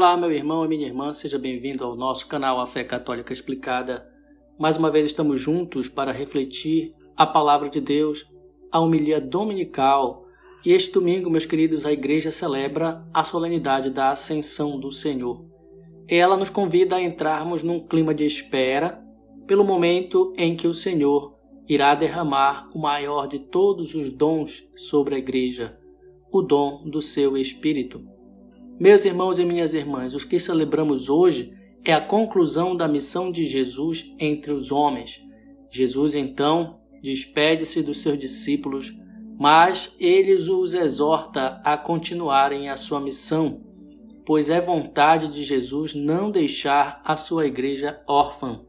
Olá, meu irmão e minha irmã, seja bem-vindo ao nosso canal A Fé Católica Explicada. Mais uma vez estamos juntos para refletir a palavra de Deus, a homilia dominical. E este domingo, meus queridos, a igreja celebra a solenidade da Ascensão do Senhor. Ela nos convida a entrarmos num clima de espera pelo momento em que o Senhor irá derramar o maior de todos os dons sobre a igreja, o dom do seu Espírito. Meus irmãos e minhas irmãs, o que celebramos hoje é a conclusão da missão de Jesus entre os homens. Jesus então despede-se dos seus discípulos, mas ele os exorta a continuarem a sua missão, pois é vontade de Jesus não deixar a sua igreja órfã.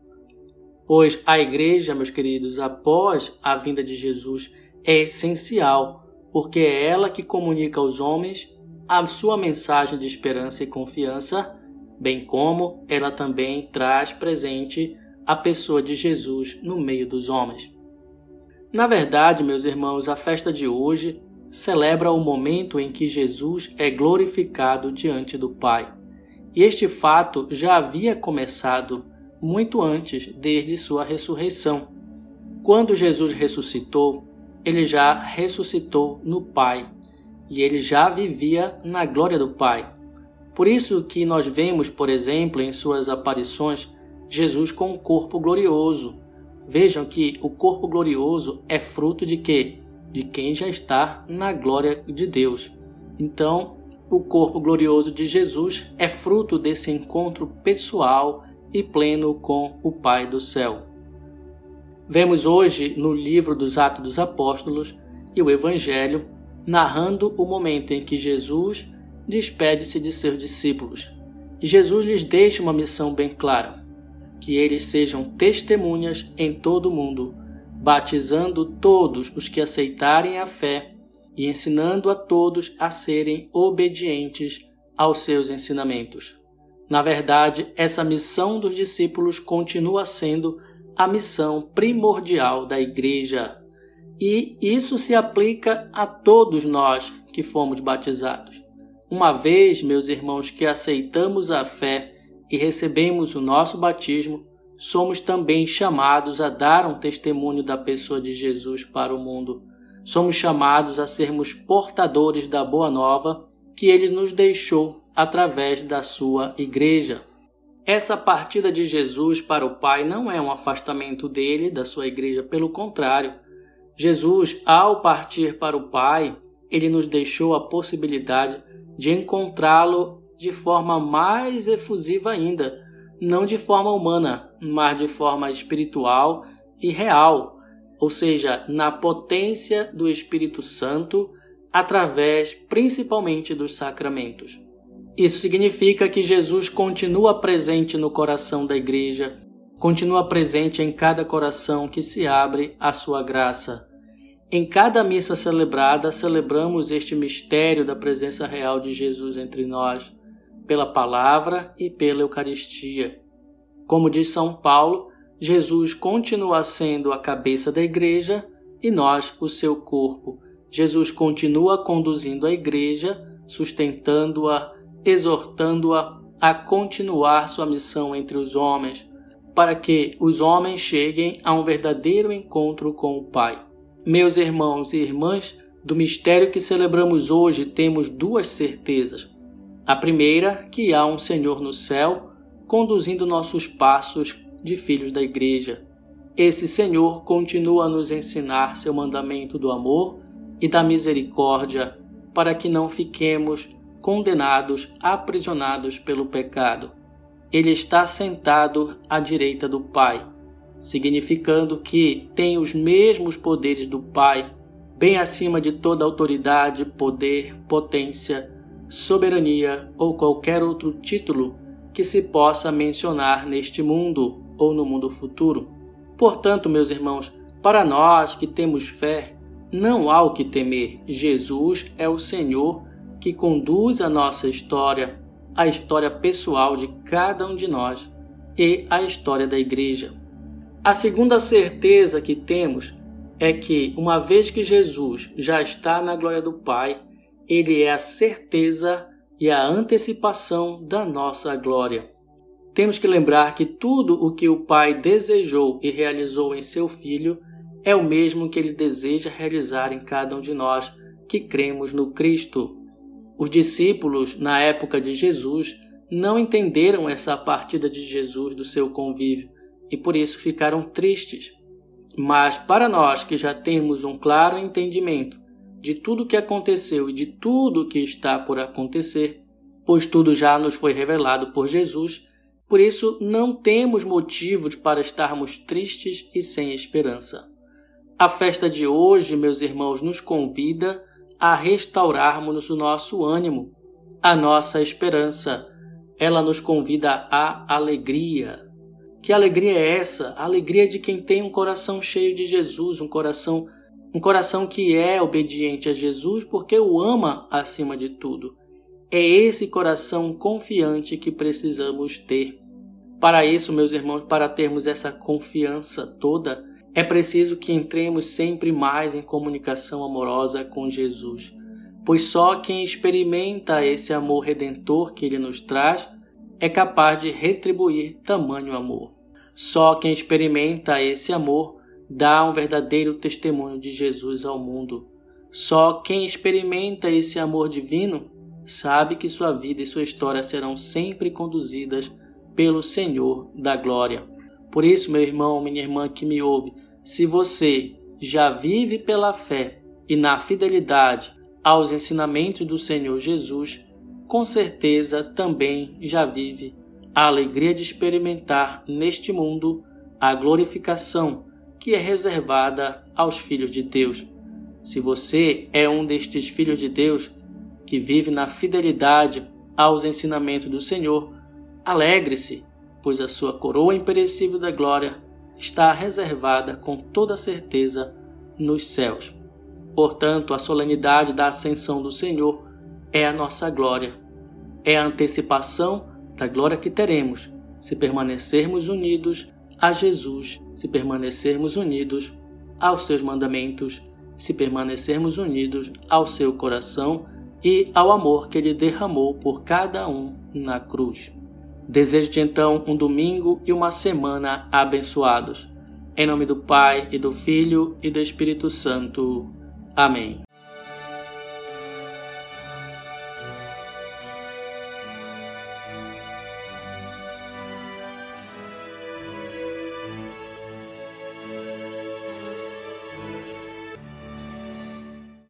Pois a igreja, meus queridos, após a vinda de Jesus, é essencial, porque é ela que comunica aos homens a sua mensagem de esperança e confiança, bem como ela também traz presente a pessoa de Jesus no meio dos homens. Na verdade, meus irmãos, a festa de hoje celebra o momento em que Jesus é glorificado diante do Pai. E este fato já havia começado muito antes, desde sua ressurreição. Quando Jesus ressuscitou, ele já ressuscitou no Pai e ele já vivia na glória do Pai. Por isso que nós vemos, por exemplo, em suas aparições, Jesus com um corpo glorioso. Vejam que o corpo glorioso é fruto de quê? De quem já está na glória de Deus. Então, o corpo glorioso de Jesus é fruto desse encontro pessoal e pleno com o Pai do céu. Vemos hoje no livro dos Atos dos Apóstolos e o Evangelho narrando o momento em que Jesus despede-se de seus discípulos. E Jesus lhes deixa uma missão bem clara: que eles sejam testemunhas em todo o mundo, batizando todos os que aceitarem a fé e ensinando a todos a serem obedientes aos seus ensinamentos. Na verdade, essa missão dos discípulos continua sendo a missão primordial da Igreja e isso se aplica a todos nós que fomos batizados. Uma vez, meus irmãos, que aceitamos a fé e recebemos o nosso batismo, somos também chamados a dar um testemunho da pessoa de Jesus para o mundo. Somos chamados a sermos portadores da boa nova que ele nos deixou através da sua igreja. Essa partida de Jesus para o Pai não é um afastamento dele da sua igreja, pelo contrário, Jesus, ao partir para o Pai, ele nos deixou a possibilidade de encontrá-lo de forma mais efusiva ainda, não de forma humana, mas de forma espiritual e real, ou seja, na potência do Espírito Santo, através principalmente dos sacramentos. Isso significa que Jesus continua presente no coração da igreja, continua presente em cada coração que se abre à sua graça. Em cada missa celebrada, celebramos este mistério da presença real de Jesus entre nós, pela palavra e pela Eucaristia. Como diz São Paulo, Jesus continua sendo a cabeça da igreja e nós o seu corpo. Jesus continua conduzindo a igreja, sustentando-a, exortando-a a continuar sua missão entre os homens, para que os homens cheguem a um verdadeiro encontro com o Pai. Meus irmãos e irmãs, do mistério que celebramos hoje temos duas certezas. A primeira, que há um Senhor no céu conduzindo nossos passos de filhos da Igreja. Esse Senhor continua a nos ensinar seu mandamento do amor e da misericórdia, para que não fiquemos condenados, aprisionados pelo pecado ele está sentado à direita do Pai, significando que tem os mesmos poderes do Pai, bem acima de toda autoridade, poder, potência, soberania ou qualquer outro título que se possa mencionar neste mundo ou no mundo futuro. Portanto, meus irmãos, para nós que temos fé, não há o que temer. Jesus é o Senhor que conduz a nossa história a história pessoal de cada um de nós e a história da Igreja. A segunda certeza que temos é que, uma vez que Jesus já está na glória do Pai, ele é a certeza e a antecipação da nossa glória. Temos que lembrar que tudo o que o Pai desejou e realizou em seu Filho é o mesmo que ele deseja realizar em cada um de nós que cremos no Cristo. Os discípulos, na época de Jesus, não entenderam essa partida de Jesus do seu convívio e por isso ficaram tristes. Mas para nós que já temos um claro entendimento de tudo o que aconteceu e de tudo o que está por acontecer, pois tudo já nos foi revelado por Jesus, por isso não temos motivos para estarmos tristes e sem esperança. A festa de hoje, meus irmãos, nos convida a restaurarmos o nosso ânimo, a nossa esperança. Ela nos convida à alegria. Que alegria é essa? A alegria de quem tem um coração cheio de Jesus, um coração um coração que é obediente a Jesus porque o ama acima de tudo. É esse coração confiante que precisamos ter. Para isso, meus irmãos, para termos essa confiança toda, é preciso que entremos sempre mais em comunicação amorosa com Jesus, pois só quem experimenta esse amor redentor que ele nos traz é capaz de retribuir tamanho amor. Só quem experimenta esse amor dá um verdadeiro testemunho de Jesus ao mundo. Só quem experimenta esse amor divino sabe que sua vida e sua história serão sempre conduzidas pelo Senhor da glória. Por isso, meu irmão, minha irmã que me ouve, se você já vive pela fé e na fidelidade aos ensinamentos do Senhor Jesus, com certeza também já vive a alegria de experimentar neste mundo a glorificação que é reservada aos filhos de Deus. Se você é um destes filhos de Deus que vive na fidelidade aos ensinamentos do Senhor, alegre-se, pois a sua coroa imperecível da glória está reservada com toda certeza nos céus. Portanto, a solenidade da ascensão do Senhor é a nossa glória, é a antecipação da glória que teremos se permanecermos unidos a Jesus, se permanecermos unidos aos seus mandamentos, se permanecermos unidos ao seu coração e ao amor que ele derramou por cada um na cruz. Desejo-te então um domingo e uma semana abençoados. Em nome do Pai e do Filho e do Espírito Santo. Amém.